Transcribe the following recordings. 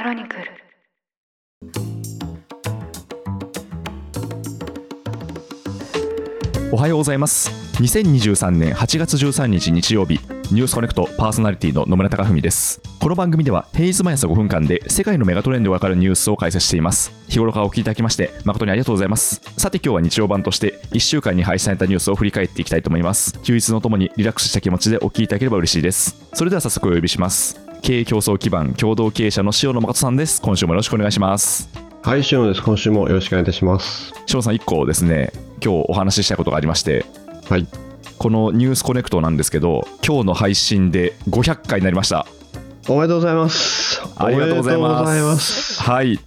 クロニクル。おはようございます。2023年8月13日日曜日ニュースコネクトパーソナリティの野村貴文です。この番組では平日毎朝5分間で世界のメガトレンドがわかるニュースを解説しています。日頃からお聞きいただきまして誠にありがとうございます。さて今日は日曜版として1週間に配信されたニュースを振り返っていきたいと思います。休日のともにリラックスした気持ちでお聞きいただければ嬉しいです。それでは早速お呼びします。経営競争基盤共同経営者の塩野誠さんです今週もよろしくお願いしますはい、しのです。今週もよろしくお願いいたします。塩野さん1個ですね今日お話ししたいことがありましてはい。このニュースコネクトなんですけど今日の配信で500回になりましたおめでとうございます。ありがとうございます。はい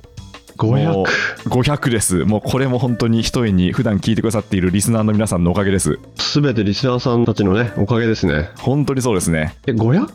500。500ですもうこれも本当に一重に普段聞いてくださっているリスナーの皆さんのおかげですすべてリスナーさんたちのね、おかげですね。本当にそうですねえ、500?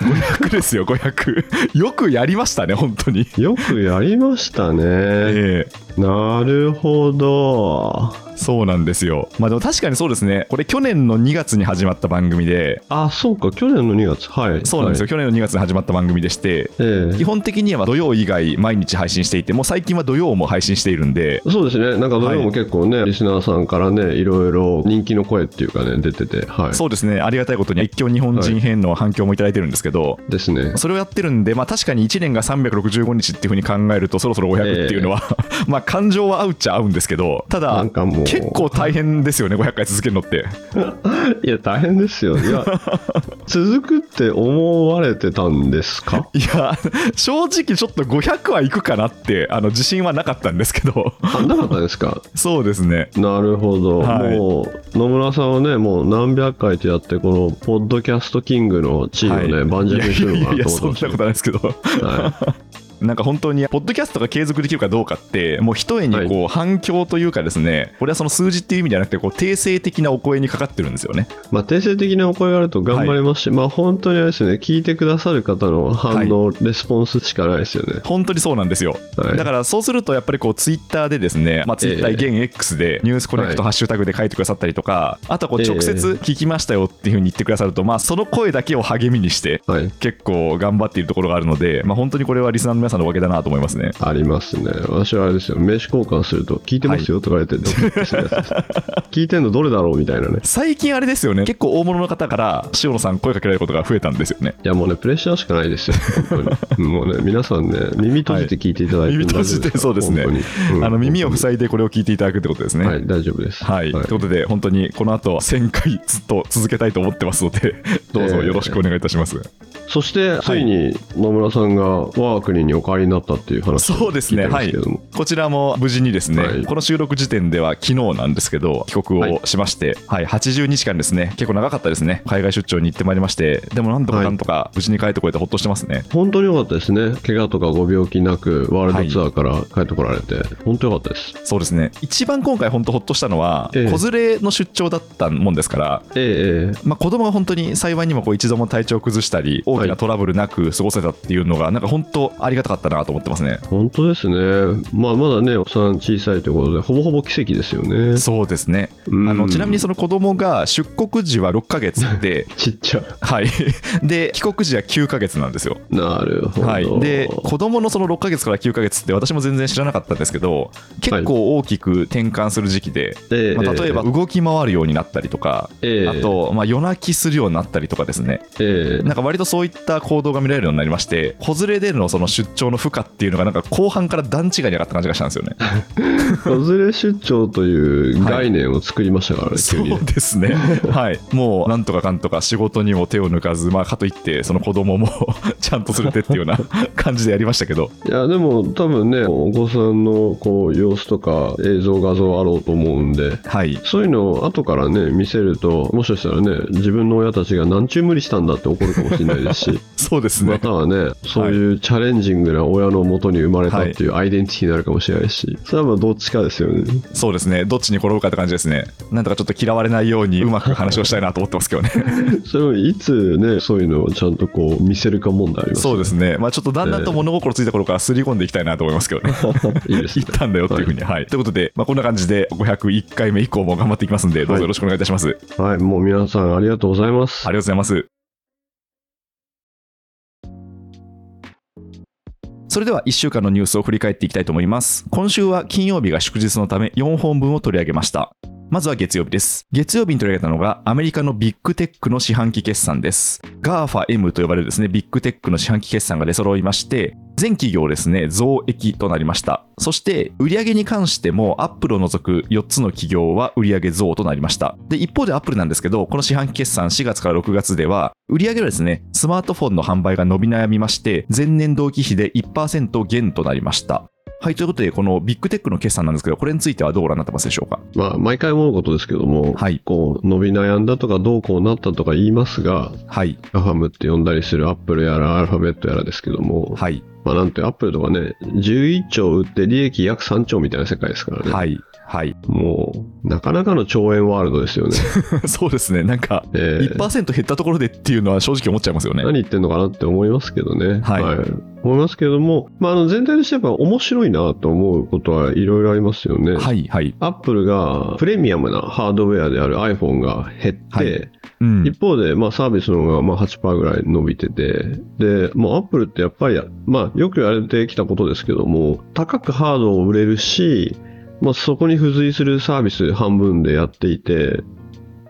500ですよ500 よくやりましたね本当によくやりましたね。ええなるほど。そうなんですよ。まあでも確かにそうですね。これ去年の2月に始まった番組で。あ、そうか、去年の2月。はい。そうなんですよ、はい。去年の2月に始まった番組でして。ええ。基本的には土曜以外毎日配信していてもう最近は土曜も配信しているんで。そうですね。なんか土曜も結構ね、リスナーさんからね、いろいろ人気の声っていうかね、出てて、はい。そうですね。ありがたいことに一挙日本人編の反響もいただいてるんですけど、ですね。それをやってるんで、まあ、確かに1年が365日っていうふうに考えるとそろそろ500っていうのは、まあ感情は合うっちゃ合うんですけどただなんかもう。結構大変ですよね500回続けるのって。いや、大変ですよ。いや、続くって思われてたんですか？いや正直ちょっと500はいくかなってあの自信はなかったんですけど。あ、なかったですか？そうですね。なるほど、はい。もう野村さんはねもう何百回とやってこのポッドキャストキングの地位をね、盤石にしてるのかなと思ってそんなことないですけど。はなんか本当に、ポッドキャストが継続できるかどうかって、もう一重にこう反響というかですね、これはその数字っていう意味じゃなくて、こう定性的なお声にかかってるんですよね。い、まあ定性的なお声があると頑張れますし、まあ本当にあれですよね聞いてくださる方の反応、レスポンスしかないですよね。本当にそうなんですよ。はい。だからそうすると、やっぱりこうツイッターでですね、まあ、ツイッターええ現 X でニュースコネクトハッシュタグで書いてくださったりとか、あとはこう直接聞きましたよっていうふうに言ってくださると、まあその声だけを励みにして、はい。結構頑張っているところがあるので、まあ、本当にこれはリスナーの皆さんのおかげだなと思いますね。ありますね。私はあれですよ。名刺交換すると聞いてますよとか言われて 聞いてんのどれだろうみたいなね。最近あれですよね、結構大物の方から塩野さん声かけられることが増えたんですよね。いやもうねプレッシャーしかないですよ。本当に。もうね皆さんね耳閉じて聞いていただいて、耳閉じてそうですね。うん。あの耳を塞いでこれを聞いていただくってことですね。はい、大丈夫です。はい、ということで、本当にこの後は1000回ずっと続けたいと思ってますので、どうぞよろしくお願いいたします。そして、ついに野村さんが我が国にお帰りになったっていう話をそうですね、はい。こちらも無事にですね、はい。この収録時点では昨日なんですけど、帰国をしまして、はい、80日間ですね、結構長かったですね、海外出張に行ってまいりまして、でもなんとかなんとか無事に帰ってこれてほっとしてますね。本当に良かったですね。怪我とかご病気なく、ワールドツアーから帰ってこられて、本当良かったです。そうですね、一番今回、本当ほっとしたのは、ええ。子連れの出張だったもんですから、ええええ。まあ、子供が本当に幸いにもこう一度も体調を崩したり、大きなトラブルなく過ごせたっていうのが、なんか本当、ありがたかったなと思ってますね。本当ですね。まあ、まだね、お子さん小さいということで、ほぼほぼ奇跡ですよね。そうですねうんあのちなみにその子供が出国時は6ヶ月で、ちっちゃ。はい、で帰国時は9ヶ月なんですよ。なるほど。はい、で子供のその6ヶ月から9ヶ月って私も全然知らなかったんですけど結構大きく転換する時期で、ええまあ、例えばえ動き回るようになったりとか、ええあと、まあ、夜泣きするようになったりとかですねええなんか割とそういった行動が見られるようになりまして子連れでのその出張の負荷っていうのがなんか後半から段違いに上がった感じがしたんですよね。子連れ出張という概念を作りましたからね、そ急にね。うですね、はい、もうなんとかかんとか仕事にも手を抜かず、まあ、かといってその子供も ちゃんと連れてっていうような感じでやりましたけど。いやでも多分ねお子さんのこう様子とか映像画像あろうと思うんではい。そういうのを後からね見せるともしかしたらね自分の親たちが何ちゅう無理したんだって怒るかもしれないですし。そうですね。またはねそういうチャレンジングな親のもとに生まれたっていうアイデンティティになるかもしれないしそれはまあどっちかですよね。そうですね。どっちに転ぶかって感じですね。なんとかちょっと嫌われないようにうまく話をしたいなと思ってますけどね。それをいつねそういうのをちゃんとこう見せるか問題ありますそうですね。まあちょっとだんだんと物心ついた頃からすり込んでいきたいなと思いますけどね。いいですね。言ったんだよっていうふうに、はい。ということで、まあ、こんな感じで501回目以降も頑張っていきますんでどうぞよろしくお願いいたします、はい。もう皆さんありがとうございます。ありがとうございますそれでは1週間のニュースを振り返っていきたいと思います。今週は金曜日が祝日のため4本分を取り上げました。まずは月曜日です。月曜日に取り上げたのがアメリカのビッグテックの四半期決算です。GAFAM と呼ばれるですね、ビッグテックの四半期決算が出揃いまして、全企業ですね、増益となりました。そして、売上に関しても、アップルを除く4つの企業は売上増となりました。で、一方でアップルなんですけど、この四半期決算4月から6月では、売上はですね、スマートフォンの販売が伸び悩みまして、前年同期比で1%減となりました。はい、ということで、このビッグテックの決算なんですけど、これについてはどうご覧になってますでしょうか？まあ、毎回思うことですけども、はい。こう、伸び悩んだとかどうこうなったとか言いますが、はい、ガファムって呼んだりするアップルやらアルファベットやらですけども、はい、まあなんてアップルとかね、11兆売って利益約3兆みたいな世界ですからね。はい、はい。もう、なかなかの兆円ワールドですよね。そうですね、なんか、えー1%減ったところでっていうのは正直思っちゃいますよね。何言ってんのかなって思いますけどね。はい思いますけども、まあ、あの全体としてやっぱ面白いなと思うことはいろいろありますよね。はい、はい。アップルがプレミアムなハードウェアである iPhone が減って、はいうん。一方で、まあ、サービスの方がまあ8%ぐらい伸びてて、で、もうアップルってやっぱり、まあ、よく言われてきたことですけども、高くハードを売れるし、まあ、そこに付随するサービス半分でやっていて、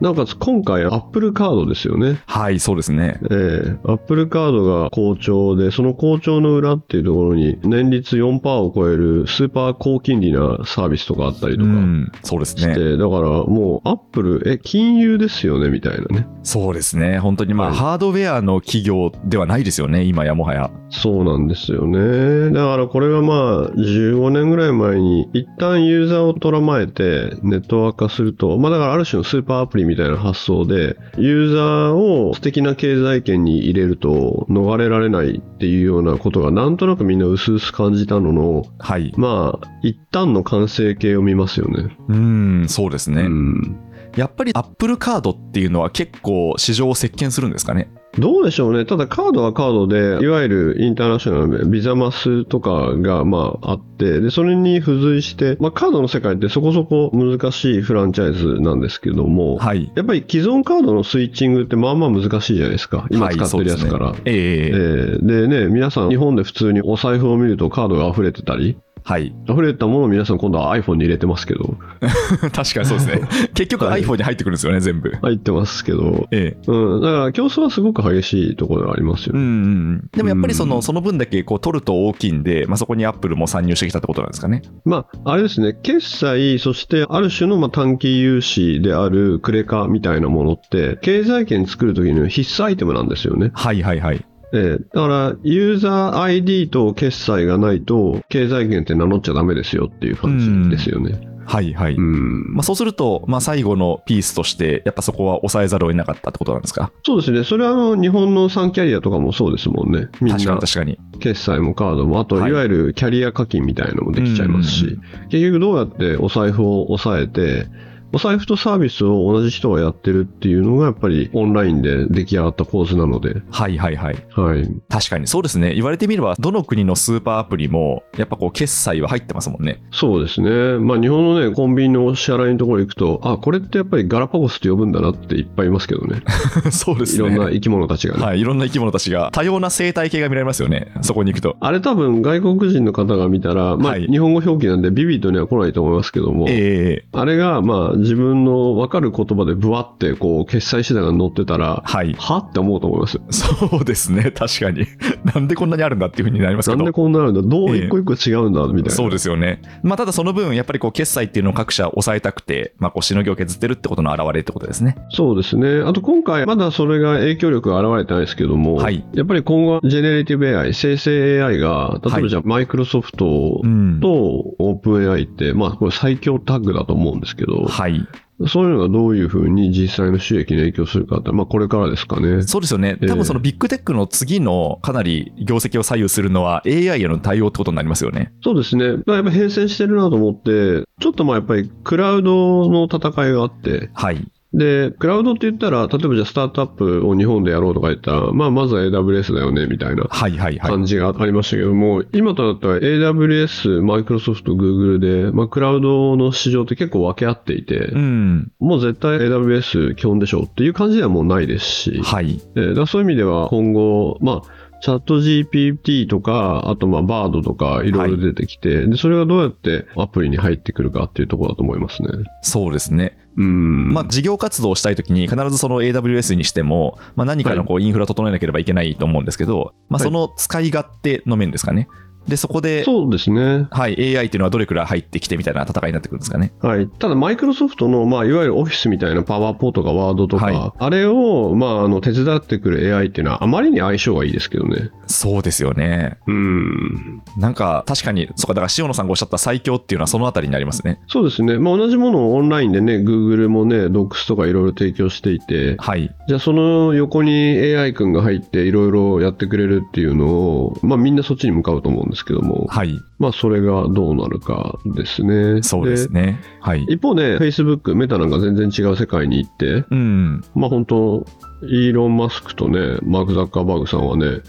なおかつ今回、アップルカードですよね。はい、そうですね。ええアップルカードが好調で、その好調の裏っていうところに、年率4%を超えるスーパー高金利なサービスとかあったりとかうん、そうですして、ね。だからもう、アップル、え、金融ですよねみたいなね。そうですね。本当にまあ、はいハードウェアの企業ではないですよね、今やもはや。そうなんですよね。だからこれがまあ、15年ぐらい前に、一旦ユーザーを捉まえて、ネットワーク化すると、まあだからある種のスーパーアプリみたいな発想で、ユーザーを素敵な経済圏に入れると、逃れられないっていうようなことが、なんとなくみんな薄々感じたのの、はい。まあ、一旦の完成形を見ますよね。うん、そうですね。うん。やっぱり Apple カードっていうのは結構市場を席巻するんですかね。どうでしょうね。ただカードはカードで、いわゆるインターナショナルでビザマスとかがまああって、で、それに付随して、まあカードの世界ってそこそこ難しいフランチャイズなんですけども、はい。やっぱり既存カードのスイッチングってまあまあ難しいじゃないですか。今使ってるやつから。はいねえええーでね、皆さん日本で普通にお財布を見るとカードが溢れてたり、はい。溢れたものを皆さん今度は iPhone に入れてますけど、確かにそうですね。結局はい iPhone に入ってくるんですよね、全部。入ってますけど、ええ。うん、だから競争はすごく激しいところがありますよね。うんうんうん。でもやっぱりその、うんその分だけこう取ると大きいんで、まあ、そこに Apple も参入してきたってことなんですかね。まあ、あれですね、決済、そしてある種のまあ短期融資であるクレカみたいなものって、経済圏作るときに必須アイテムなんですよね。はいはいはい。ええだから、ユーザー ID と決済がないと、経済圏って名乗っちゃダメですよっていう感じですよね。はいはい。うん。まあ、そうすると、まあ、最後のピースとして、やっぱそこは抑えざるを得なかったってことなんですか？そうですね。それはあの、日本の3キャリアとかもそうですもんね。みんな、確かに。決済もカードも、あと、はいいわゆるキャリア課金みたいなのもできちゃいますし、うんうん結局どうやってお財布を抑えて、お財布とサービスを同じ人がやってるっていうのが、やっぱりオンラインで出来上がった構図なので、はいはいはい。はい。確かにそうですね。言われてみれば、どの国のスーパーアプリも、やっぱこう、決済は入ってますもんね。そうですね。まあ、日本のね、コンビニのお支払いのところ行くと、あ、これってやっぱりガラパゴスって呼ぶんだなっていっぱいいますけどね。そうですね。いろんな生き物たちがね。はい、いろんな生き物たちが、多様な生態系が見られますよね。そこに行くと。あれ多分外国人の方が見たら、まあ、はい日本語表記なんでビビッドには来ないと思いますけども、ええあれがまあ自分の分かる言葉でブワってこう決済手段が載ってたら、はい。はって思うと思いますよ。そうですね。確かに。なんでこんなにあるんだっていうふうになりますけどなんで。こんなのだ？どうええ一個一個違うんだ？みたいな。そうですよね。まあ、ただその分、やっぱりこう、決済っていうのを各社抑えたくて、まあ、こう、しのぎを削ってるってことの表れってことですね。そうですね。あと今回、まだそれが影響力が現れてないですけども、はいやっぱり今後、ジェネレティブ AI、生成 AI が、例えばじゃあ、マイクロソフトうん。とオープン AI って、まあ、これ最強タッグだと思うんですけど、はい。そういうのがどういうふうに実際の収益に影響するかって、まあ、これからですかね。そうですよね。ええ多分そのビッグテックの次のかなり業績を左右するのは AI への対応ってことになりますよね。そうですね。まあやっぱ変遷してるなと思って、ちょっとまあやっぱりクラウドの戦いがあって、はい。で、クラウドって言ったら、例えばじゃあスタートアップを日本でやろうとか言ったら、まあまずは AWS だよね、みたいなはいはいはい。感じがありましたけども、今となっては AWS、マイクロソフト、Google で、まあクラウドの市場って結構分け合っていて、うん。もう絶対 AWS 基本でしょうっていう感じではもうないですし、はい。えーだそういう意味では今後、まあ、チャット GPT とか、あとまあバードとかいろいろ出てきて、で、それがどうやってアプリに入ってくるかっていうところだと思いますね。そうですね。うん。まあ、事業活動をしたいときに、必ずその AWS にしても、まあ、何かのこうインフラ整えなければいけないと思うんですけど、まあ、はいその使い勝手の面ですかね。で、そこで、そうですね。はい、AI っていうのはどれくらい入ってきてみたいな戦いになってくるんですかね。はい。ただ、マイクロソフトの、まあ、いわゆるオフィスみたいなパワーポートかワードとか、はいあれを、まあ、あの、手伝ってくる AI っていうのは、あまりに相性がいいですけどね。そうですよね。うん。なんか、確かに、そうか、だから塩野さんがおっしゃった最強っていうのはそのあたりになりますね。そうですね。まあ、同じものをオンラインでね、Google もね、Docs とかいろいろ提供していて、はい。じゃあその横に AI 君が入っていろいろやってくれるっていうのを、まあみんなそっちに向かうと思うんですけども、はい。まあそれがどうなるかですね。そうですね。はい。一方ね、Facebook、メタなんか全然違う世界に行って、うん。まあ本当、イーロン・マスクとね、マーク・ザッカーバーグさんはね、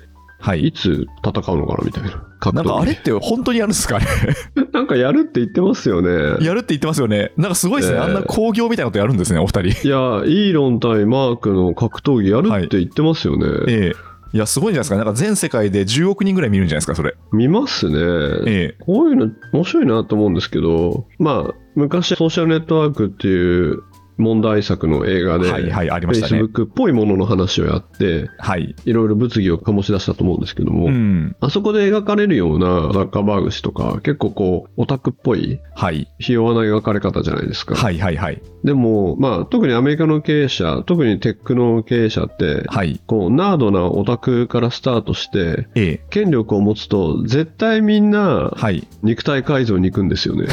はいい。つ戦うのかなみたいな。格闘技なんかあれって本当にやるんですか？ね なんかやるって言ってますよね。やるって言ってますよね。なんかすごいですね。ええあんな興行みたいなことやるんですね、お二人。いや、イーロン対マークの格闘技やるって言ってますよね。ええいや、すごいんじゃないですか。なんか全世界で10億人ぐらい見るんじゃないですか、それ。見ますね。ええこういうの面白いなと思うんですけど、まあ、昔ソーシャルネットワークっていう問題作の映画で、はいはい、ありましたね。Facebook っぽいものの話をやって、はい。いろいろ物議を醸し出したと思うんですけども、うん。あそこで描かれるようなザッカーバーグ氏とか、結構こう、オタクっぽい、はい。ひ弱な描かれ方じゃないですか。はいはいはい。でも、まあ、特にアメリカの経営者、特にテックの経営者って、はい。こう、ナードなオタクからスタートして、ええ権力を持つと、絶対みんなはい。肉体改造に行くんですよね。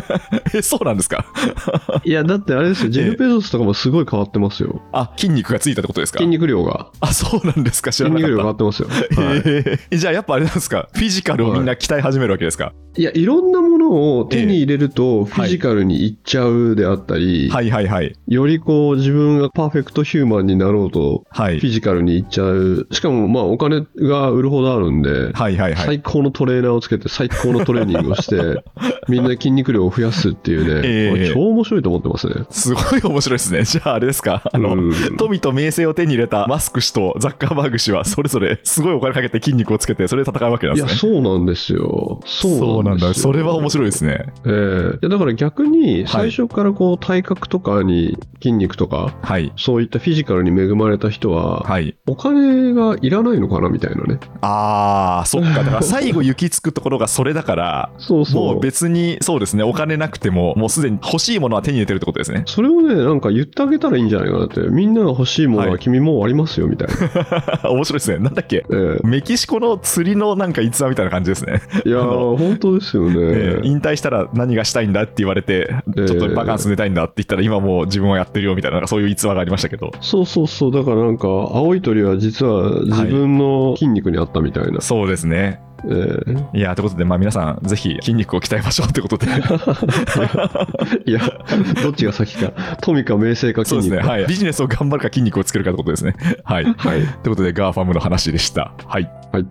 え、そうなんですか？いや、だってあれですよ、ジェフ・ベゾスとかもすごい変わってますよ。あ、筋肉がついたってことですか？筋肉量が。あ、そうなんですか知ら筋肉量変なかった。わってますよ。はいええじゃあやっぱあれなんですか？フィジカルをみんな鍛え始めるわけですか、いや、いろんなものを手に入れると、フィジカルにいっちゃうであったり、はいはいはい。よりこう、自分がパーフェクトヒューマンになろうと、はいフィ。ジカルにいっちゃう。しかも、まあ、お金が売るほどあるんで、はいはいはい。最高のトレーナーをつけて最高のトレーニングをして、みんな筋肉量を増やすっていうね、ええこれ超面白いと思ってますね。すごい面白いですね。じゃああれですかあの、うん富と名声を手に入れたマスク氏とザッカーバーグ氏はそれぞれすごいお金かけて筋肉をつけてそれで戦うわけなんいや、ですね。そうなんですよ。そうなん。だ。それは面白いですね。ええいやだから逆に最初からこう体格とかに筋肉とか、はい。そういったフィジカルに恵まれた人は、はい。お金がいらないのかなみたいなね。あー、そっか。だから最後行き着くところがそれだから、そうそう。もう別にそうですね、お金なくても、もうすでに欲しいものは手に入れてるってことですね。それをね、なんか言ってあげたらいいんじゃないかなって。みんなが欲しいものははい君もうありますよ、みたいな。面白いですね。なんだっけ？えメキシコの釣りのなんか逸話みたいな感じですね。えいやー、本当ですよね。えー引退したら何がしたいんだって言われて、えちょっとバカンス寝たいんだって言ったら、今もう自分はやってるよみたいな、なんかそういう逸話がありましたけど。そうそうそう。だからなんか、青い鳥は実は自分の筋肉にあったみたいな。そうですね。ええいや、ということで、まあ皆さん、ぜひ筋肉を鍛えましょうということで。いや、どっちが先か。富か名声か筋肉か。そうですね。はい。ビジネスを頑張るか筋肉をつけるかということですね。はい。はい。ということで、ガファムの話でした。はい。はい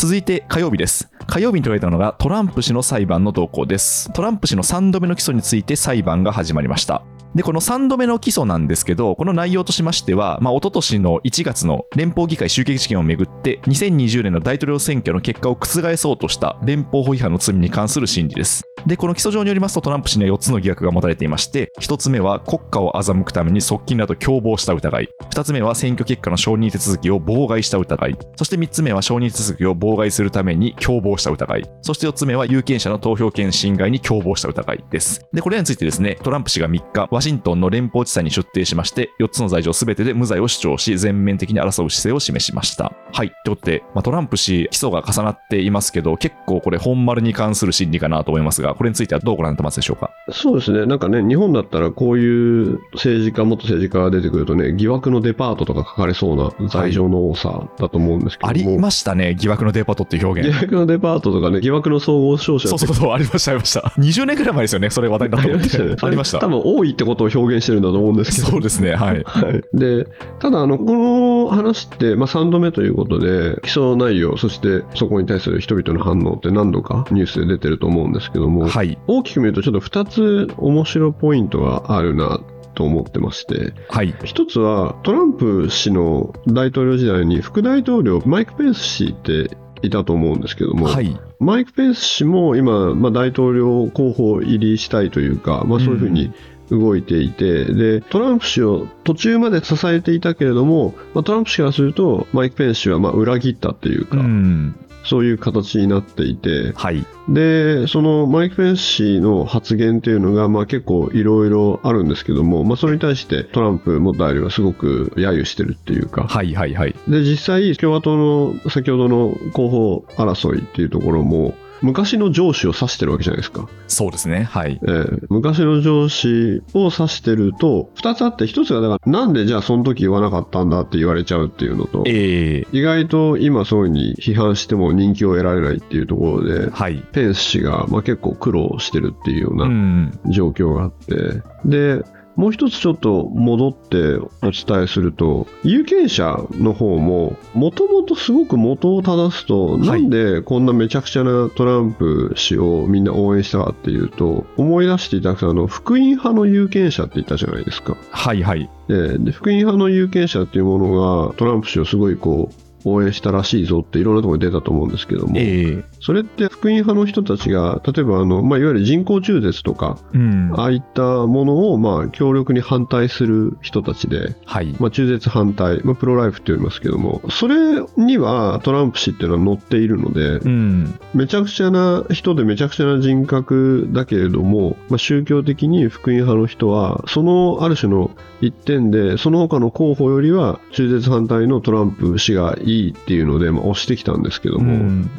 続いて火曜日です。火曜日に取られたのがトランプ氏の裁判の動向です。トランプ氏の3度目の起訴について裁判が始まりました。で、この3度目の起訴なんですけど、この内容としましては、まあ、一昨年の1月の連邦議会襲撃事件をめぐって、2020年の大統領選挙の結果を覆そうとした連邦法違反の罪に関する審理です。で、この起訴状によりますと、トランプ氏には4つの疑惑が持たれていまして、1つ目は国家を欺くために側近らと共謀した疑い、2つ目は選挙結果の承認手続きを妨害した疑い、そして3つ目は承認手続きを妨害するために共謀した疑い、そして4つ目は有権者の投票権侵害に共謀した疑いです。で、これらについてですね、トランプ氏が3日、ワシントンの連邦地裁に出廷しまして、4つの罪状すべてで無罪を主張し、全面的に争う姿勢を示しました。はい。ということで、まあ、トランプ氏、起訴が重なっていますけど、結構これ本丸に関する審理かなと思いますが、これについてはどうご覧になってますでしょうか？そうですね。なんかね、日本だったらこういう政治家、元政治家が出てくるとね、疑惑のデパートとか書かれそうな罪状の多さだと思うんですけども。ありましたね、疑惑のデパートっていう表現。疑惑のデパートとかね、疑惑の総合商社そうそうそう、ありました、ありました。20年くらい前ですよね、それ話題になったのって。ありました多。分多いってことを表現してるんだと思うんですけど。そうですね、はい。はい、でただあの、この話って、まあ、3度目ということで、起訴内容、そしてそこに対する人々の反応って何度かニュースで出てると思うんですけども、はい。大きく見ると、ちょっと2つ面白ポイントがあるなと思ってまして、はい。一つはトランプ氏の大統領時代に副大統領、マイク・ペンス氏っていたと思うんですけども、はい。マイク・ペンス氏も今、まあ、大統領候補入りしたいというか、まあ、そういうふうに動いていて、でトランプ氏を途中まで支えていたけれども、まあ、トランプ氏からすると、マイク・ペンス氏はまあ裏切ったっていうか、うん。そういう形になっていて、はい。で、そのマイク・ペンス氏の発言っていうのが、まあ、結構いろいろあるんですけども、まあ、それに対してトランプ元大統領はすごく揶揄してるっていうか、はいはいはい。で、実際、共和党の先ほどの候補争いっていうところも、昔の上司を指してるわけじゃないですか。そうですね。はい。えー昔の上司を指してると、2つあって、1つがだから、なんでじゃあその時言わなかったんだって言われちゃうっていうのと、え意外と今そういうふうに批判しても人気を得られないっていうところでー、、はい。ペンス氏がまあ結構苦労してるっていうようう。なん状況があって、で、もう一つちょっと戻ってお伝えすると、有権者の方も、もともとすごく元を正すと、はいなんでこんなめちゃくちゃなトランプ氏をみんな応援したかっていうと、思い出していただくと、あの、福音派の有権者って言ったじゃないですか。はいはい。でで福音派の有権者っていうものがトランプ氏をすごいこう応援したらしいぞっていろんなところに出たと思うんですけども、ええそれって福音派の人たちが例えばあの、まあ、いわゆる人工中絶とかうん。ああいったものをまあ強力に反対する人たちで、はい。まあ、中絶反対、まあ、プロライフって言いますけどもそれにはトランプ氏っていうのは載っているので、うん。めちゃくちゃな人でめちゃくちゃな人格だけれども、まあ、宗教的に福音派の人はそのある種の一点でその他の候補よりは中絶反対のトランプ氏がいいっていうので、まあ、押してきたんですけども、うん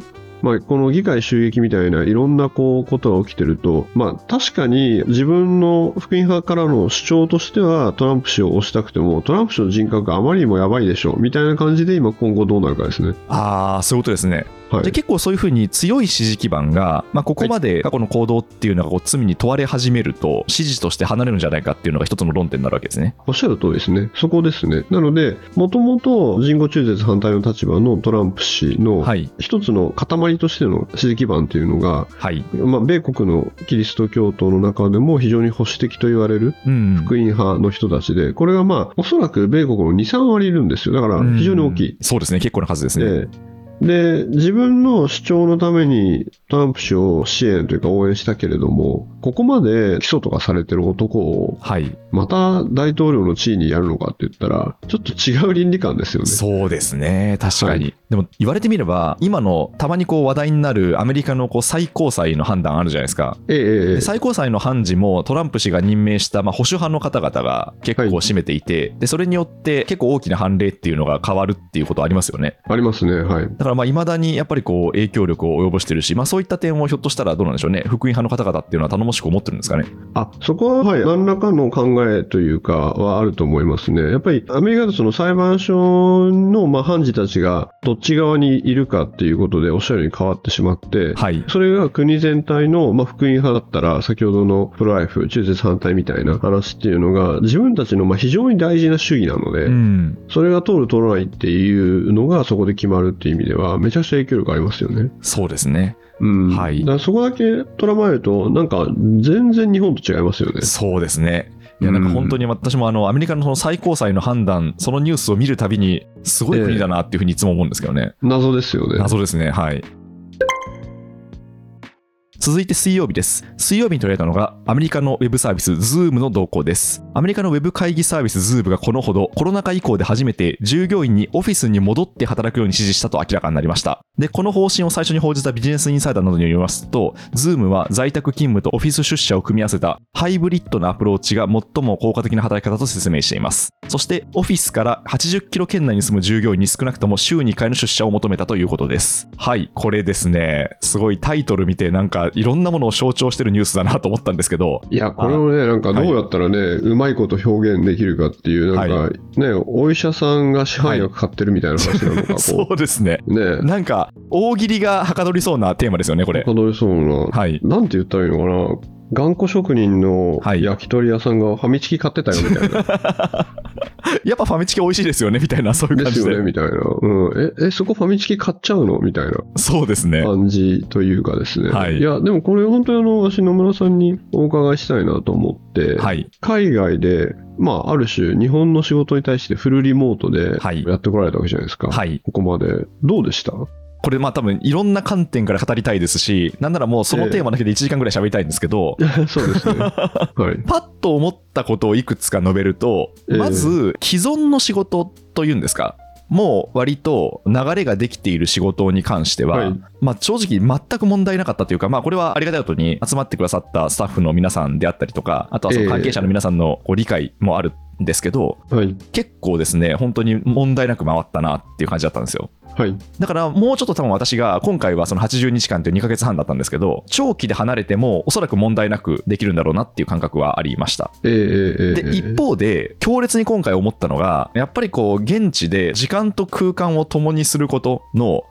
まあ、この議会襲撃みたいないろんなこうことが起きてると、まあ、確かに自分の福音派からの主張としてはトランプ氏を押したくてもトランプ氏の人格があまりにもやばいでしょみたいな感じで今今後どうなるかですね。ああ、そういうことですね。はいで結構そういうふうに強い支持基盤が、まあ、ここまで過去の行動っていうのがこう罪に問われ始めると、支持として離れるんじゃないかっていうのが一つの論点になるわけですね。おっしゃる通りですね。そこですね。なので、もともと人工中絶反対の立場のトランプ氏のはい。一つの塊としての支持基盤というのが、はい。まあ、米国のキリスト教徒の中でも非常に保守的と言われるうん。福音派の人たちで、これがまあ、おそらく米国の2、3割いるんですよ。だから非常に大きい。そうですね。結構な数ですね。でで、自分の主張のためにトランプ氏を支援というか応援したけれども、ここまで起訴とかされてる男をはい。また大統領の地位にやるのかって言ったら、ちょっと違う倫理観ですよね。そうですね。確かに。はでも言われてみれば、今のたまにこう話題になるアメリカのこう最高裁の判断あるじゃないですか。ええ最高裁の判事もトランプ氏が任命した、まあ、保守派の方々が結構占めていて、でそれによって結構大きな判例っていうのが変わるっていうことありますよね。ありますね。はい。だからいまだにやっぱりこう影響力を及ぼしてるし、まあ、そういった点をひょっとしたらどうなんでしょうね、福音派の方々っていうのは頼もしく思ってるんですかね。あ、そこは、はい、何らかの考えというかはあると思いますね。やっぱりアメリカでその裁判所の、まあ、判事たちがどっち側にいるかっていうことでおっしゃるように変わってしまって、はい。それが国全体の、まあ、福音派だったら、先ほどのプロライフ、中絶反対みたいな話っていうのが、自分たちのまあ非常に大事な主義なので、うん。それが通る通らないっていうのがそこで決まるっていう意味では、めちゃくちゃ影響力ありますよね。そうですね。うん。はいだそこだけ捉まえると、なんか全然日本と違いますよね。そうですね。いやなんか本当に私もあのアメリカのその最高裁の判断、そのニュースを見るたびに、すごい国だなっていうふうにいつも思うんですけどね。謎ですよね。謎ですね。はい。続いて水曜日です。水曜日に取り上げたのがアメリカのウェブサービス Zoom の動向です。アメリカのウェブ会議サービス Zoom がこのほどコロナ禍以降で初めて従業員にオフィスに戻って働くように指示したと明らかになりました。で、この方針を最初に報じたビジネスインサイダーなどによりますと、Zoom は在宅勤務とオフィス出社を組み合わせたハイブリッドなアプローチが最も効果的な働き方と説明しています。そして、オフィスから80キロ圏内に住む従業員に少なくとも週2回の出社を求めたということです。はい、これですね、すごいタイトル見て、なんかいろんなものを象徴してるニュースだなと思ったんですけど、いや、これをね、なんかどうやったらね、うまいこと表現できるかっていう、なんか、はね、お医者さんが支配薬買ってるみたいな話なのか、そこうですね。う。ね、なんか、大喜利がはかどりそうなテーマですよね、これ。たどりそうな、はい。なんて言ったらいいのかな。頑固職人のはい焼き鳥屋さんがファミチキ買ってたよみたいな。やっぱファミチキ美味しいですよねみたいな、そういうですよね感じで。みたいな。うん。え、え、そこファミチキ買っちゃうの？みたいなそうですね。感じというかですね。はいや、でもこれ本当にあの、私野村さんにお伺いしたいなと思って、はい。海外で、まあ、ある種、日本の仕事に対してフルリモートではいやってこられたわけじゃないですか。はい。ここまで。どうでした？これまあ多分いろんな観点から語りたいですし、なんならもうそのテーマだけで1時間ぐらい喋りたいんですけど、そうですね。はい。パッと思ったことをいくつか述べると、ええまず既存の仕事というんですか、もう割と流れができている仕事に関しては、はいまあ正直全く問題なかったというか、まあこれはありがたいことに集まってくださったスタッフの皆さんであったりとか、あとはその関係者の皆さんのこう理解もあるんですけど、はい。結構ですね、本当に問題なく回ったなっていう感じだったんですよ。はい。だからもうちょっと多分私が今回はその80日間という2ヶ月半だったんですけど長期で離れてもおそらく問題なくできるんだろうなっていう感覚はありました。ええええええで一方で強烈に今回思ったのがやっぱりこう現地で時間と空間を共にすることの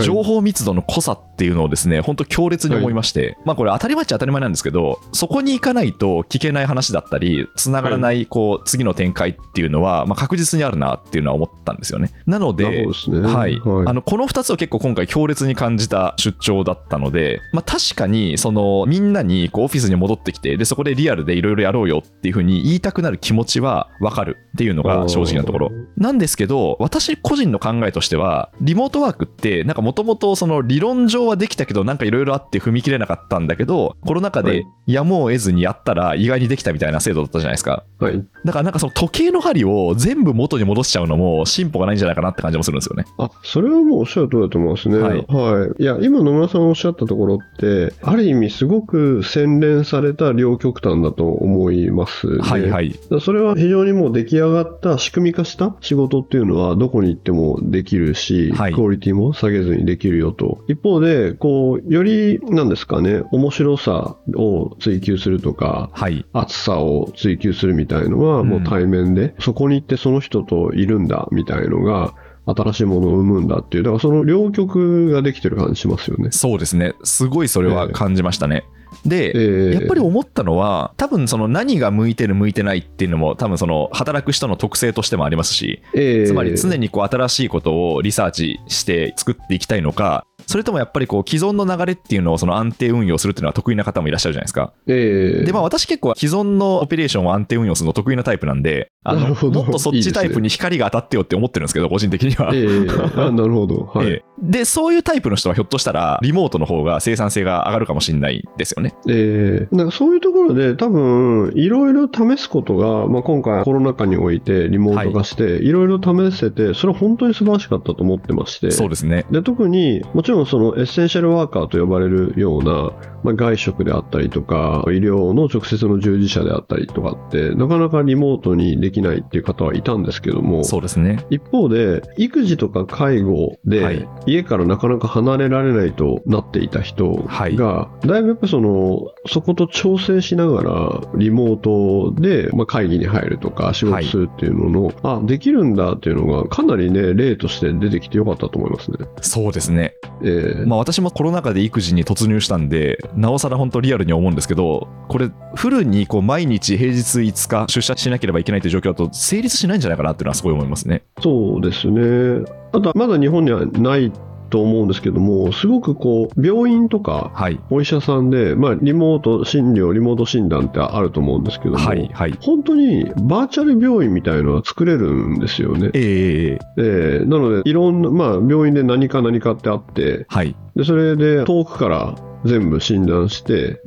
情報密度の濃さっていうのをですね本当強烈に思いまして、まあこれ当たり前っちゃ当たり前なんですけどそこに行かないと聞けない話だったり繋がらないこう次の展開っていうのはまあ確実にあるなっていうのは思ったんですよね。なのでなるほどですね。はい、はい。あのこの2つを結構今回強烈に感じた出張だったので、まあ、確かにそのみんなにこうオフィスに戻ってきてでそこでリアルでいろいろやろうよっていうふうに言いたくなる気持ちは分かるっていうのが正直なところ。なんですけど私個人の考えとしてはリモートワークってなんかもともとその理論上はできたけどなんかいろいろあって踏み切れなかったんだけどコロナ禍ではい。やむを得ずにやったら意外にできたみたいな制度だったじゃないですか。はい。だからなんかその時計の針を全部元に戻しちゃうのも進歩がないんじゃないかなって感じもするんですよね。あ、それはもうおっしゃる通りだと思いますね。はいはい。いや、今野村さんおっしゃったところって、ある意味すごく洗練された両極端だと思います、ね。はいはいそれは非常にもう出来上がった仕組み化した仕事っていうのはどこに行ってもできるし、はいクオリティも下げずにできるよと。一方で、こう、より、なんですかね、面白さを追求するとか、はい熱さを追求するみたいのはもう対面で、そこに行ってその人といるんだみたいのが新しいものを生むんだっていうだからその両極ができてる感じしますよね。そうですね。すごいそれは感じましたね。で、えーやっぱり思ったのは、多分その何が向いてる向いてないっていうのも、多分その働く人の特性としてもありますし、えーつまり常にこう新しいことをリサーチして作っていきたいのか、それともやっぱりこう既存の流れっていうのをその安定運用するっていうのは得意な方もいらっしゃるじゃないですか。えーで、まあ私結構既存のオペレーションを安定運用するの得意なタイプなんで、あのなるほどもっとそっちタイプに光が当たってよって思ってるんですけど、個人的には。えーあなるほど。はい。ええで、そういうタイプの人はひょっとしたら、リモートの方が生産性が上がるかもしれないですよね。えーなんかそういうところで多分いろいろ試すことが、まあ、今回コロナ禍においてリモート化していろいろ試せてそれは本当に素晴らしかったと思ってましてそうですね。で特にもちろんそのエッセンシャルワーカーと呼ばれるような、まあ、外食であったりとか医療の直接の従事者であったりとかってなかなかリモートにできないっていう方はいたんですけどもそうですね。一方で育児とか介護で、はい家からなかなか離れられないとなっていた人が、はいだいぶやっぱそのそこと調整しながらリモートで、まあ、会議に入るとか仕事するっていうのの、あできるんだっていうのがかなりね例として出てきてよかったと思いますね。そうですね。えーまあ私もコロナ禍で育児に突入したんで、なおさら本当リアルに思うんですけど、これ、フルにこう毎日平日5日出社しなければいけないという状況だと成立しないんじゃないかなっていうのはすごい思いますね。そうですね。あとはまだ日本にはないと思うんですけども、すごくこう病院とかはい。お医者さんで、まあ、リモート診療、リモート診断ってあると思うんですけども、はい。はい。本当にバーチャル病院みたいのは作れるんですよね。えええーなので、いろんな、まあ、病院で何か何かってあって、はい。でそれで遠くから全部診断して、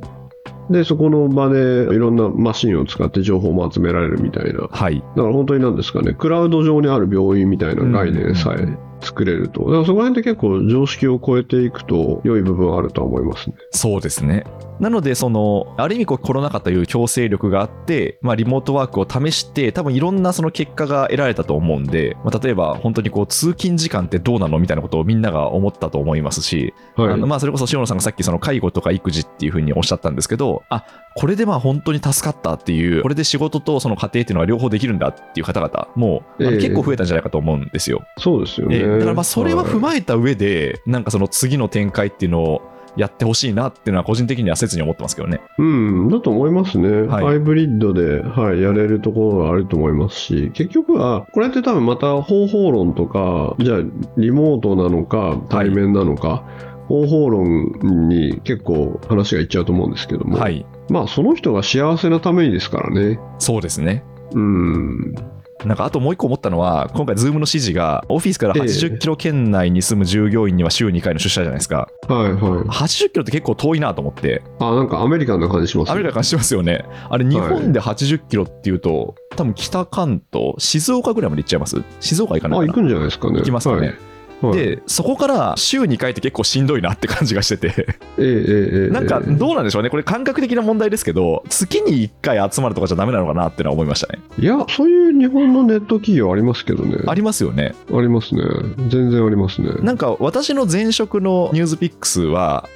で、そこの場でいろんなマシンを使って情報も集められるみたいな。はい。だから本当になんですかね、クラウド上にある病院みたいな概念さえ作れると。だからそこら辺って結構常識を超えていくと良い部分あるとは思いますね。そうですね。なので、その、ある意味こうコロナ禍という強制力があって、まあ、リモートワークを試して、多分いろんなその結果が得られたと思うんで、まあ、例えば本当にこう通勤時間ってどうなのみたいなことをみんなが思ったと思いますし、はい。あのまあそれこそ塩野さんがさっきその介護とか育児っていうふうにおっしゃったんですけど、あこれでまあ本当に助かったっていう、これで仕事とその家庭っていうのは両方できるんだっていう方々も、結構増えたんじゃないかと思うんですよ。そうですよね。ええだからまあそれは踏えまえた上で、なんかその次の展開っていうのをやってほしいなっていうのは個人的には切に思ってますけどね。うん、だと思いますね。はいハイブリッドで、はい、やれるところがあると思いますし、結局は、これって多分また方法論とか、じゃあリモートなのか、対面なのか、方法論に結構話がいっちゃうと思うんですけども、はい。まあその人が幸せなためにですからね。そうですね。うん、なんかあともう一個思ったのは、今回、ズームの指示が、オフィスからええ80キロ圏内に住む従業員には週2回の出社じゃないですか。はいはい。80キロって結構遠いなと思って、あ、なんかアメリカンな感じしますね。アメリカ感じしますよね。あれ、日本で80キロっていうと、多分北関東、静岡ぐらいまで行っちゃいます？静岡行かないあ、かな？行くんじゃないですかね。行きますかね。はいはいで、そこから週2回って結構しんどいなって感じがしてて、ええええええなんかええどうなんでしょうね、これ感覚的な問題ですけど、月に1回集まるとかじゃダメなのかなってのは思いましたね。いや、そういう日本のネット企業ありますけどね。ありますよね。ありますね。全然ありますね。なんか私の前職のニュースピックスは。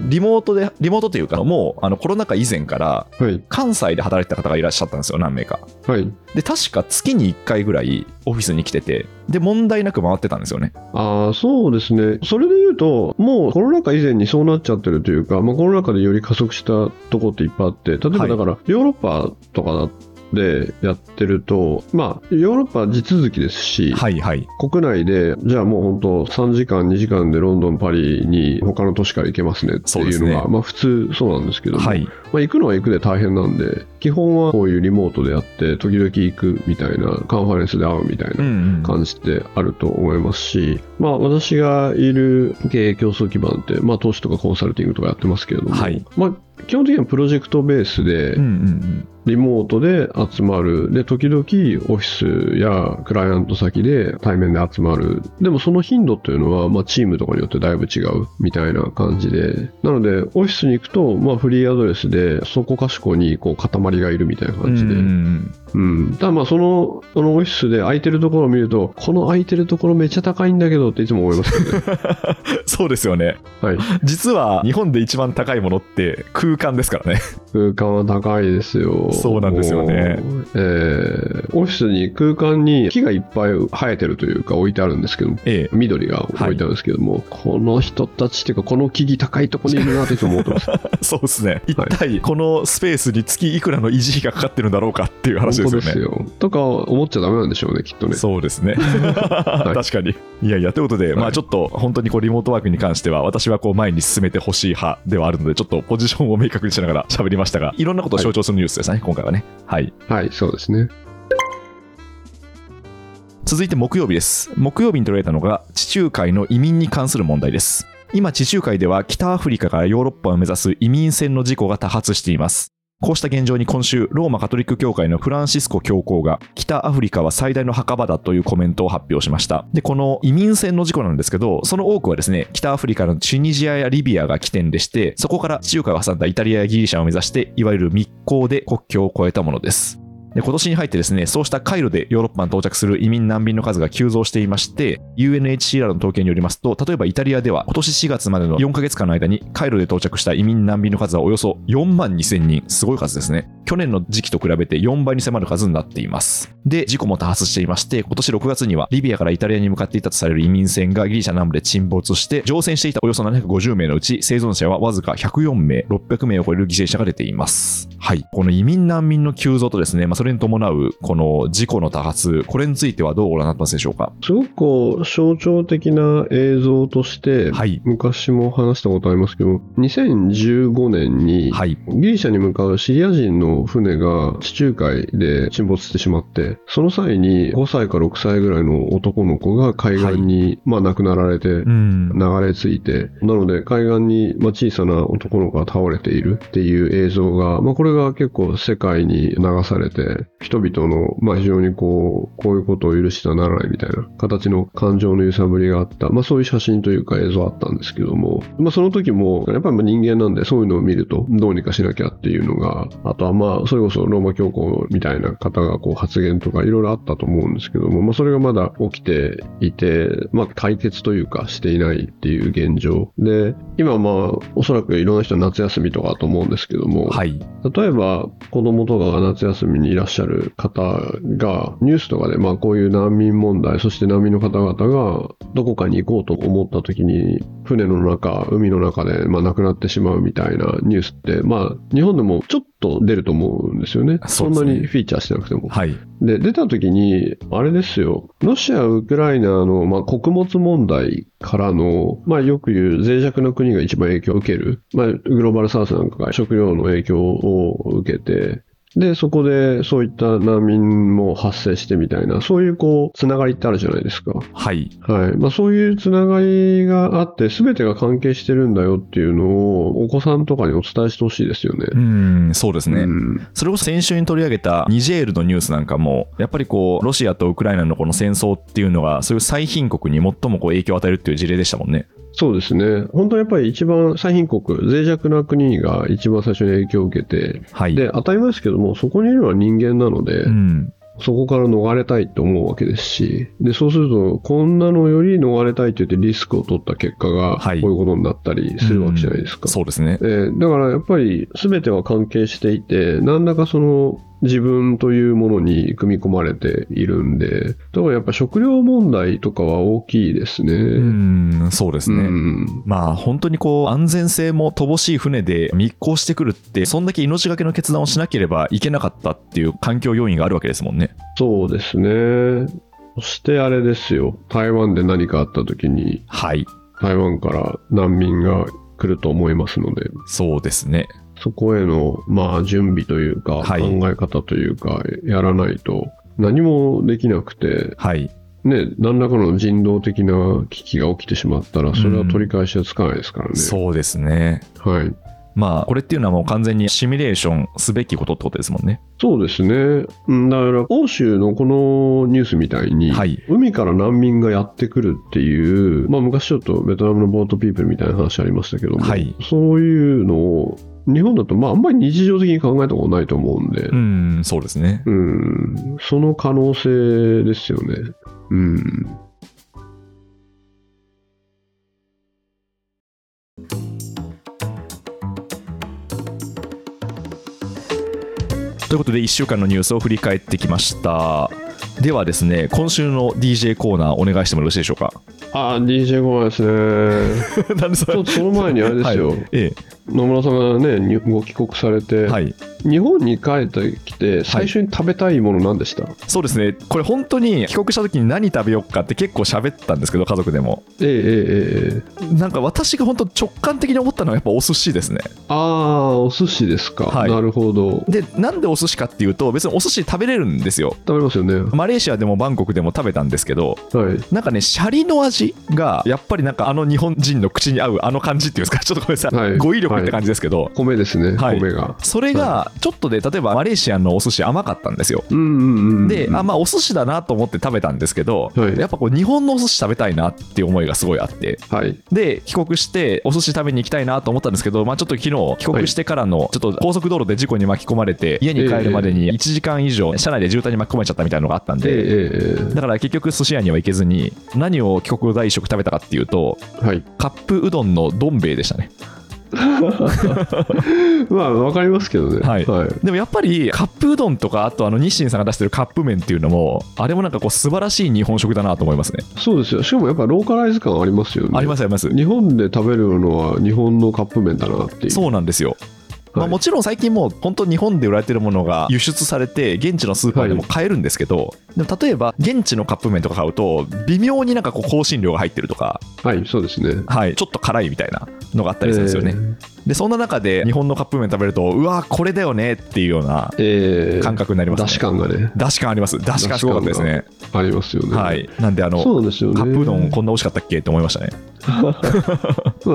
リモートで、リモートというか、もうあのコロナ禍以前から、関西で働いてた方がいらっしゃったんですよ、何名か。はい。で、確か月に1回ぐらいオフィスに来てて、で、問題なく回ってたんですよね。ああ、そうですね。それで言うと、もうコロナ禍以前にそうなっちゃってるというか、まあ、コロナ禍でより加速したとこっていっぱいあって、例えばはいだから、ヨーロッパとかでやってると、まあ、ヨーロッパは地続きですし、はいはい。国内で、じゃあもう本当3時間、2時間でロンドン、パリに他の都市から行けますねっていうのが、まあ普通そうなんですけども、はい。まあ、行くのは行くで大変なんで、基本はこういうリモートでやって、時々行くみたいな、カンファレンスで会うみたいうんな感じってあると思いますし、まあ私がいる経営競争基盤って、まあ投資とかコンサルティングとかやってますけれども、はいまあ基本的にはプロジェクトベースでうん、うんうんリモートで集まる。で、時々オフィスやクライアント先で対面で集まる。でもその頻度というのは、まあチームとかによってだいぶ違うみたいな感じで。なので、オフィスに行くと、まあフリーアドレスで、そこかしこにこう塊がいるみたいなうん感じで。うんうんうん。ただまあその、そのオフィスで空いてるところを見ると、この空いてるところめっちゃ高いんだけどっていつも思いますけどね。そうですよね。はい。実は日本で一番高いものって空間ですからね。空間は高いですよ。そうなんですよね。えーオフィスに空間に木がいっぱい生えてるというか置いてあるんですけども、ええ。緑が置いてあるんですけども、この人たちっていうか、この木々高いところにいるなっていつも思ってます。そうですね。一体このスペースに月いくらの維持費がかかってるんだろうかっていう話ですよね。よ。とか思っちゃダメなんでしょうね、きっとね。そうですね。確かに。いやいや、ということで、はいまあちょっと本当にこうリモートワークに関しては、私はこう前に進めてほしい派ではあるので、ちょっとポジションを明確にしながら喋りましたが、いろんなことを象徴するニュースですね、今回はね。はい。はい、そうですね。続いて木曜日です。木曜日に取られたのが地中海の移民に関する問題です。今、地中海では北アフリカからヨーロッパを目指す移民船の事故が多発しています。こうした現状に今週、ローマカトリック教会のフランシスコ教皇が、北アフリカは最大の墓場だというコメントを発表しました。で、この移民船の事故なんですけど、その多くはですね、北アフリカのチュニジアやリビアが起点でして、そこから地中海を挟んだイタリアやギリシャを目指して、いわゆる密航で国境を越えたものです。で今年に入ってですね、そうした回路でヨーロッパに到着する移民難民の数が急増していまして、UNHCR の統計によりますと、例えばイタリアでは今年4月までの4ヶ月間の間に回路で到着した移民難民の数はおよそ4万2000人。すごい数ですね。去年の時期と比べて4倍に迫る数になっています。で、事故も多発していまして、今年6月にはリビアからイタリアに向かっていたとされる移民船がギリシャ南部で沈没して、乗船していたおよそ750名のうち生存者はわずか104名、600名を超える犠牲者が出ています。はい。この移民難民の急増とですね、まあ、それに伴うこの事故の多発、これについてはどうご覧になってますでしょうか？すごくこう象徴的な映像として、はい。昔も話したことありますけど、2015年に、はい。ギリシャに向かうシリア人の船が地中海で沈没してしまって、その際に5歳か6歳ぐらいの男の子が海岸に、まあ亡くなられてうん。流れ着いて、なので海岸に、まあ、小さな男の子が倒れているっていう映像が、まあ、これが結構世界に流されて、人々の、まあ、非常にこう、こういうことを許してはならないみたいな形の感情の揺さぶりがあった、まあ、そういう写真というか映像あったんですけども、まあ、その時も、やっぱりまあ人間なんでそういうのを見るとどうにかしなきゃっていうのが、あとはまあ、それこそローマ教皇みたいな方がこう発言とかいろいろあったと思うんですけども、まあ、それがまだ起きていて、まあ、解決というかしていないっていう現状。で、今まあ、おそらくいろんな人は夏休みとかだと思うんですけども、はい。例えば子供とかが夏休みにいらっしゃる方が、ニュースとかで、まあこういう難民問題、そして難民の方々がどこかに行こうと思った時に、船の中、海の中で、まあ亡くなってしまうみたいなニュースって、まあ日本でもちょっと出ると思うんですよね。そねんなにフィーチャーしてなくても。はい。で、出た時に、あれですよ、ロシア、ウクライナの、まあ、穀物問題からの、まあ、よく言う脆弱な国が一番影響を受ける、まあ、グローバルサウスなんかが食料の影響を受けて、で、そこでそういった難民も発生してみたいな、そういうこう、つながりってあるじゃないですか。はい。はい。まあ、そういうつながりがあって、すべてが関係してるんだよっていうのを、お子さんとかにお伝えしてほしいですよね。うーん、そうですね。うんそれこそ先週に取り上げたニジェールのニュースなんかも、やっぱりこう、ロシアとウクライナのこの戦争っていうのが、そういう最貧国に最もこう影響を与えるっていう事例でしたもんね。そうですね。本当にやっぱり一番最貧国、脆弱な国が一番最初に影響を受けて、はい。で、当たり前ですけども、そこにいるのは人間なので、うん。そこから逃れたいと思うわけですし、で、そうすると、こんなのより逃れたいって言ってリスクを取った結果が、こはいういうことになったりするわけじゃないですか。そうですね。えーだからやっぱり全ては関係していて、何らかその自分というものに組み込まれているんで、だからやっぱ食料問題とかは大きいですね。うーん、そうですね。うんまあ本当にこう安全性も乏しい船で密航してくるってそんだけ命がけの決断をしなければいけなかったっていう環境要因があるわけですもんね。そうですね。そしてあれですよ、台湾で何かあった時に、はい。台湾から難民が来ると思いますので、そうですね。そこへの、まあ、準備というか、はい考え方というか、やらないと、何もできなくて、はい。ね、何らかの人道的な危機が起きてしまったら、それは取り返しはつかないですからね。そうですね。はい。まあこれっていうのはもう完全にシミュレーションすべきことってことですもんね。そうですね。うんだから、欧州のこのニュースみたいに、はい。海から難民がやってくるっていう、まあ、昔ちょっとベトナムのボートピープルみたいな話ありましたけども、はいそういうのを日本だと、まあ、あんまり日常的に考えたことないと思うんで、うーん、そうですね。うん、その可能性ですよね。うん。ということで1週間のニュースを振り返ってきました。ではですね、今週の DJ コーナーお願いしてもよろしいでしょうか？あ、DJ ごめんですね。なんでそちょっとその前にあれですよ、はい、え野村さんがね、にご帰国されて、え、はい。日本に帰ってきて、最初に食べたいもの何でした、そうですね、これ本当に帰国した時に何食べようかって結構喋ったんですけど、家族でも。ええええええなんか私が本当直感的に思ったのはやっぱお寿司ですね。ああ、お寿司ですか。はいなるほど。で、なんでお寿司かっていうと、別にお寿司食べれるんですよ。食べますよね。マレーシアでもバンコクでも食べたんですけど、はい。なんかね、シャリの味が、やっぱりなんかあの日本人の口に合うあの感じっていうんですか、ちょっとごめんなさい、はい語彙力って感じですけど、米ですね、はい米が。それがちょっとで、例えばマレーシアのお寿司甘かったんですよ。うんうんうん。で、あまあ、お寿司だなと思って食べたんですけど、はいやっぱこう日本のお寿司食べたいなっていう思いがすごいあって、はい。で、帰国してお寿司食べに行きたいなと思ったんですけど、まあ、ちょっと昨日帰国してからの、ちょっと高速道路で事故に巻き込まれて、家に帰るまでに1時間以上、車内で渋滞に巻き込まれちゃったみたいなのがあったんええで、えええだから結局寿司屋には行けずに、何を帰国後第一食食べたかっていうと、えはい。カップうどんのどん兵衛でしたね。まあ、わかりますけどね。はいはい。でもやっぱりカップうどんとか、あとあの日清さんが出してるカップ麺っていうのも、あれもなんかこう素晴らしい日本食だなと思いますね。そうですよ。しかもやっぱローカライズ感ありますよね。ありますあります。日本で食べるのは日本のカップ麺だなっていう。そうなんですよ。まあ、はいもちろん最近もう本当日本で売られてるものが輸出されて現地のスーパーでも買えるんですけど、でも例えば現地のカップ麺とか買うと微妙になんかこう香辛料が入ってるとか、はい、そうですね。はい、ちょっと辛いみたいなのがあったりするんですよね、でそんな中で日本のカップ麺食べるとうわこれだよねっていうようなえー、えー感覚になりますね。だし感がね、出汁感あります。出汁感しかったですね。ありますよね。はい。なんであのそうなんですよね。カップうどんこんな美味しかったっけって思いましたね。ま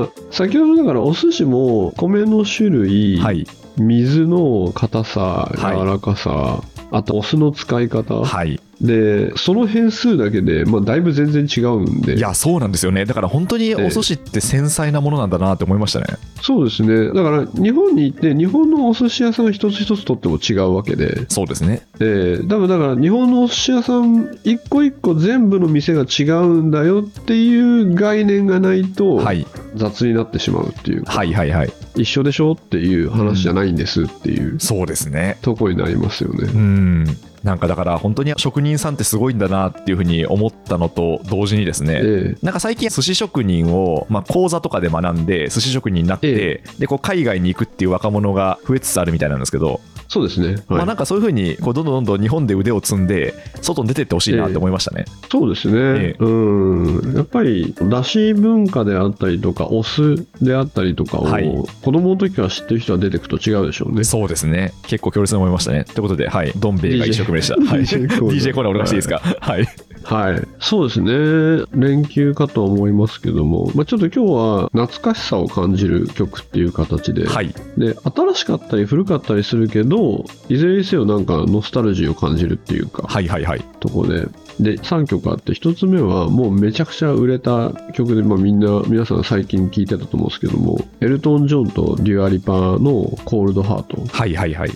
あ、先ほどだからお寿司も米の種類、はい。水の硬さ、はい。柔らかさ、あとお酢の使い方、はいでその変数だけで、まあ、だいぶ全然違うんで。いやそうなんですよね。だから本当にお寿司って繊細なものなんだなって思いましたね、そうですね。だから日本に行って日本のお寿司屋さん一つ一つとっても違うわけで。そうですね。えー、多分だから日本のお寿司屋さん一個一個全部の店が違うんだよっていう概念がないとはい。雑になってしまうっていうか、はいはいはい。一緒でしょっていう話じゃないんですっていうそうですね。とこになりますよね。うんなんかだから本当に職人さんってすごいんだなっていうふうに思ったのと同時にですね、えなんか最近寿司職人を、まあ、講座とかで学んで寿司職人になって、え。でこう海外に行くっていう若者が増えつつあるみたいなんですけど、そうですね、はい。まあ、なんかそういうふうにこうどんどんどんどん日本で腕を積んで外に出てってほしいなって思いましたね、そうですね、ええ。うん、やっぱりだし文化であったりとか、お酢であったりとかを、はい。子供の時から知ってる人は出てくと違うでしょうね。そうですね。結構強烈に思いましたね。ということではい。どん兵衛が一食目でした、はい、DJ コーナー DJ コーナーお願いしていいですか？はいはい、そうですね、連休かと思いますけども、まあ、ちょっと今日は懐かしさを感じる曲っていう形で、はい。で新しかったり古かったりするけど、いずれにせよなんかノスタルジーを感じるっていうか、はいはいはい。とこで。で3曲あって1つ目はもうめちゃくちゃ売れた曲で、まあ、みんな皆さん最近聴いてたと思うんですけどもエルトン・ジョンとデュアリパーの「コールドハート」はいはいはい。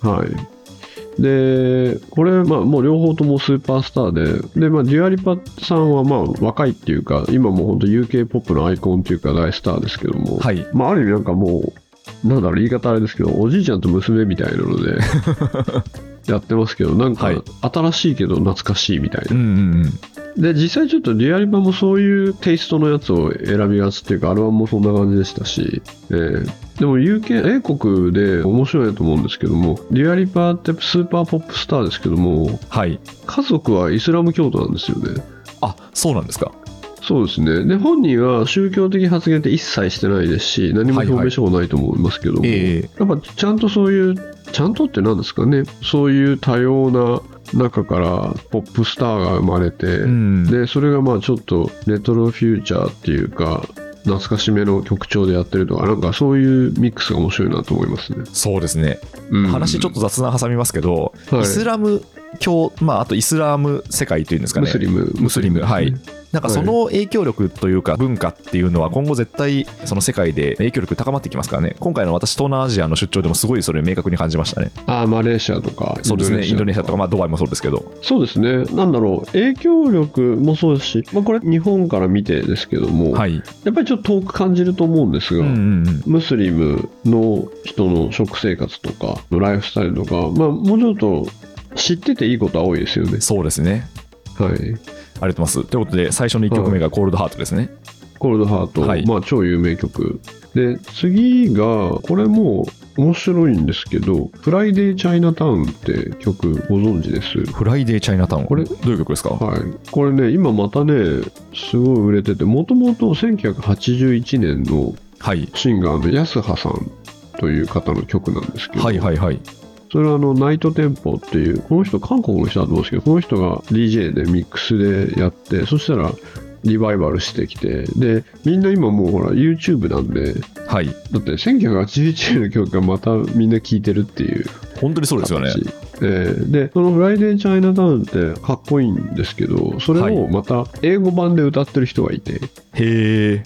はい。で、これ、まあ、もう両方ともスーパースターで、で、まあ、デュアリパさんは、まあ、若いっていうか、今もう本当 UK ポップのアイコンっていうか大スターですけども、はい。まあ、ある意味なんかもう、なんだろう、言い方あれですけど、おじいちゃんと娘みたいなので、やってますけど、なんかはい、新しいけど懐かしいみたいな。うんうんうんで、実際ちょっとデュアリパもそういうテイストのやつを選びがちっていうか、アルバムもそんな感じでしたし、えーでも UK、英国で面白いなと思うんですけども、デュアリパってスーパーポップスターですけども、はい家族はイスラム教徒なんですよね。あそうなんですかそうですね。で、本人は宗教的発言って一切してないですし、何も表明してもないと思いますけども、ええやっぱちゃんとそういう、ちゃんとって何ですかね、そういう多様な中からポップスターが生まれて、うん。で、それがまあちょっとレトロフューチャーっていうか、懐かしめの曲調でやってるとか、なんかそういうミックスが面白いなと思いますね。そうですね。うん。話ちょっと雑談挟みますけど、はい。イスラム教、まあ、あとイスラム世界というんですかね。ムスリム。ムスリムはい。なんかその影響力というか文化っていうのは今後絶対その世界で影響力高まってきますからね。今回の私東南アジアの出張でもすごいそれ明確に感じましたね。あーマレーシアとか。そうですね。インドネシアとか、まあ、ドバイもそうですけど。そうですね。なんだろう、影響力もそうですし、まあこれ日本から見てですけども、はい。やっぱりちょっと遠く感じると思うんですが、うんうんうん。ムスリムの人の食生活とか、ライフスタイルとか、まあもうちょっと知ってていいことは多いですよね。そうですね。はい。ありがとうございます。ということで最初の1曲目がコールドハートですね、コールドハート、はい。まあ超有名曲。で、次が、これも面白いんですけど、フライデーチャイナタウンって曲ご存知です？フライデーチャイナタウンこれ。どういう曲ですか？はい。これね、今またね、すごい売れてて、もともと1981年のはい。シンガーの泰葉さんという方の曲なんですけど、はいはいはいそれはあの Night Tempo っていう、この人、韓国の人だと思うんですけど、この人が DJ でミックスでやって、そしたらリバイバルしてきて、で、みんな今もうほら YouTube なんで、はい。だって1981年の曲がまたみんな聴いてるっていう本当にそうですよね。形。えーで、そのフライデーチャイナタウンってかっこいいんですけど、それをまた英語版で歌ってる人がいて、へえ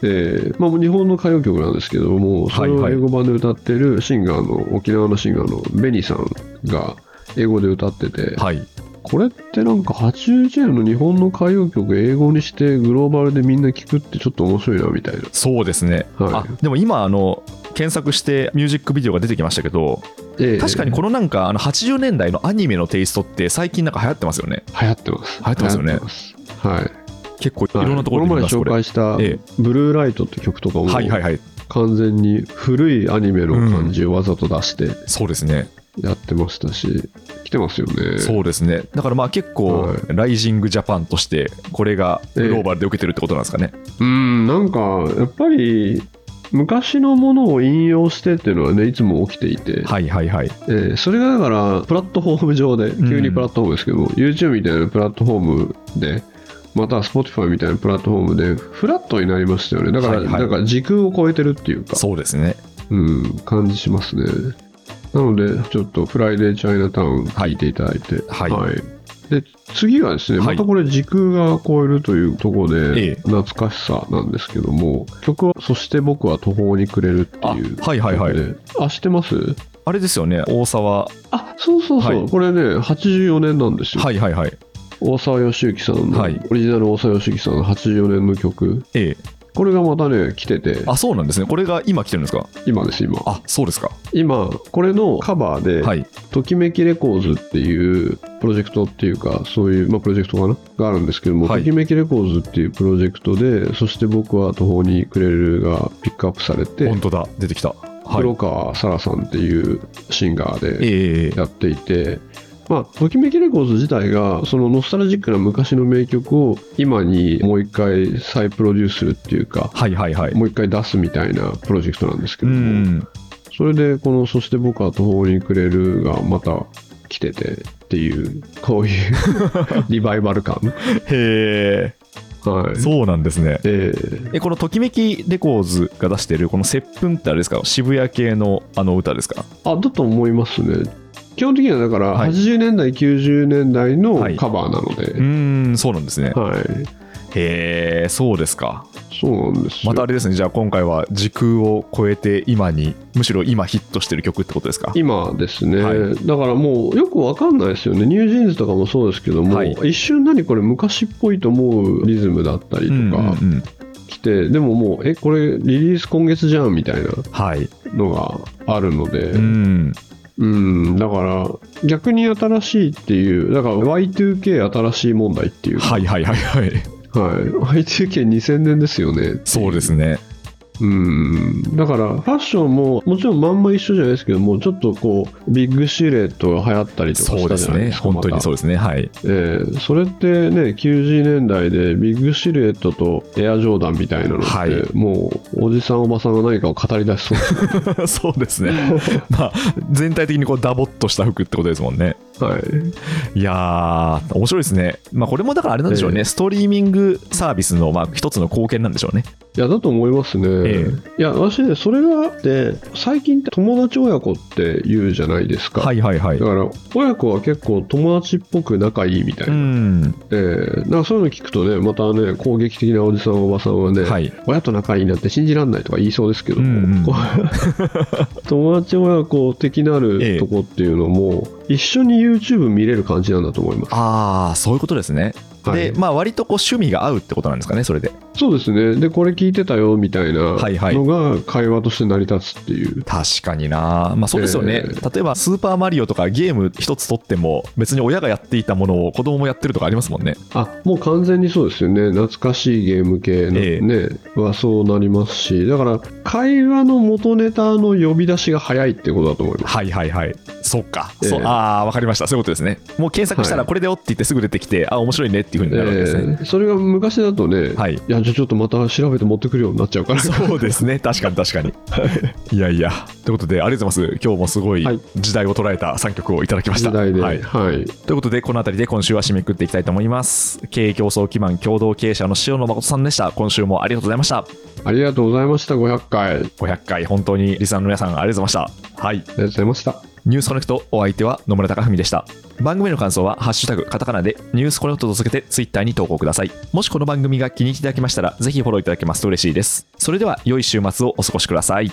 でまあ、日本の歌謡曲なんですけども、それを英語版で歌ってるシンガーの、沖縄のシンガーのベニさんが英語で歌ってて、はい。これってなんか81年の日本の歌謡曲英語にしてグローバルでみんな聴くってちょっと面白いなみたいな。そうですね、はい。あでも今あの検索してミュージックビデオが出てきましたけどええ。確かにこのなんかあの80年代のアニメのテイストって最近なんか流行ってますよね。流行ってます。流行ってますよね。はい。結構いろんなところでこの前紹介したええ「ブルーライト」って曲とかもはいはいはい。完全に古いアニメの感じをわざと出してそうですね。やってましたし来てますよね。そうですね。だからまあ結構、はい。ライジングジャパンとしてこれがグローバルで受けてるってことなんですかね、うんなんかやっぱり昔のものを引用してっていうのはねいつも起きていて、はいはいはい。えーそれがだからプラットフォーム上で急にプラットフォームですけども、YouTube みたいなプラットフォームでまたは Spotify みたいなプラットフォームでフラットになりましたよね。だから、はいはい。なんか時空を超えてるっていうか。そうですね。うん、感じしますね。なので、ちょっとフライデーチャイナタウン聞いていただいて、はい。で次がですね、はい。またこれ時空が超えるというところええ。で懐かしさなんですけども、曲は「そして僕は途方に暮れる」っていうあはいはいはい。あ知ってます？あれですよね大沢。あそうそうそう、はい。これね84年なんですよ、はいはいはい大沢良之さんの、はい。オリジナル大沢良之さんの84年の曲。ええ。これがまたね来てて。あそうなんですね。これが今来てるんですか？今です今。あそうですか。今これのカバーで、はい。ときめきレコーズっていうプロジェクトっていうかそういう、まあ、プロジェクトかな？があるんですけども、はい。ときめきレコーズっていうプロジェクトでそして僕は途方に暮れるがピックアップされて、本当だ。出てきた。はい。黒川沙羅さんっていうシンガーでええ。やっていて、まあ、ときめきレコーズ自体がそのノスタルジックな昔の名曲を今にもう一回再プロデュースするっていうかはいはいはい。もう一回出すみたいなプロジェクトなんですけうども、ん。それでこの「そして僕は途方に暮れる」がまた来ててっていうこういう リバイバル感。へはい。えそうなんですね。えーえこのときめきレコーズが出してるこの「接吻」ってあれですか？渋谷系のあの歌ですか？あだと思いますね基本的にはだからはい。80年代、90年代のはい。カバーなのうで、ーんそうなんですね。はい。へえそうですか。そうなんですよ。またあれですねじゃあ今回は時空を超えて今にむしろ今ヒットしてる曲ってことですか？今ですね、はい。だからもうよくわかんないですよね。ニュージーンズとかもそうですけども、はい。一瞬何これ昔っぽいと思うリズムだったりとうんうんかうん。来て、でももうえこれリリース今月じゃんみたいなはい。のがあるので、うんうん、だから逆に新しいっていう、だから Y2K 新しい問題っていう。か、はいはいはいはい。はい、Y2K2000 年ですよね。そうですねうん、だからファッションももちろんまんま一緒じゃないですけども、ちょっとこう、ビッグシルエットが流行ったりとかしたそうですねじゃないですか。本当にそうう。ですね。はい。えーそれってね、90年代でビッグシルエットとエアジョーダンみたいなのって、はい。もうおじさんおばさんが何かを語り出しそう。ですねそうですね。まあ全体的にこうダボっとした服ってことですもんね。はい。いやー面白いですね。まあこれもだからあれなんでしょうね、ええ。ストリーミングサービスのまあ一つの貢献なんでしょうね。いや、だと思いますね。えいや、私ね、それがあって、最近って友達親子って言うじゃないですか。はいはいはい。だから、親子は結構友達っぽく仲いいみたいうな。ん。えーなんかそういうの聞くとね、またね、攻撃的なおじさん、おばさんはね、はい。親と仲いいなんて信じらんないとか言いそうですけども、うんうん 友達親子的なええるとこっていうのも、一緒に YouTube 見れる感じなんだと思います。ああそういうことですね、はい。でまあ割とこう趣味が合うってことなんですかねそれで。そうですね。で、これ聞いてたよみたいなはいはい。のが会話として成り立つっていう。確かにな。まあそうですよね、え例えば「スーパーマリオ」とかゲーム一つとっても別に親がやっていたものを子供もやってるとかありますもんね。あもう完全にそうですよね、懐かしいゲーム系のえね、はそうなりますし、だから会話の元ネタの呼び出しが早いってことだと思います。はいはいはい。そっか、ええそうああ分かりました。そういうことですね。もう検索したらはい。これでよって言ってすぐ出てきて、あ面白いねっていうふうになるわけですね、えーそれが昔だとね、はい。や、じゃあちょっとまた調べて持ってくるようになっちゃうから、そうですね。確かに確かに。いやいや。ということでありがとうございます。今日もすごいはい。時代を捉えた3曲をいただきました、時代で、ははい。い、ということでこの辺りで今週は締めくくっていきたいと思います。経営競争基盤共同経営者の塩野誠さんでした。今週もありがとうございました。ありがとうございました、500回。あり500回本当にリスナーの皆さんありがとうございました。はい。がとうございました。ニュースコネクトお相手は野村貴文でした。番組の感想は「ハッシュタグカタカナ」でニュースコネクトと続けてツイッターに投稿ください。もしこの番組が気に入っていただけましたらぜひフォローいただけますと嬉しいです。それでは良い週末をお過ごしください。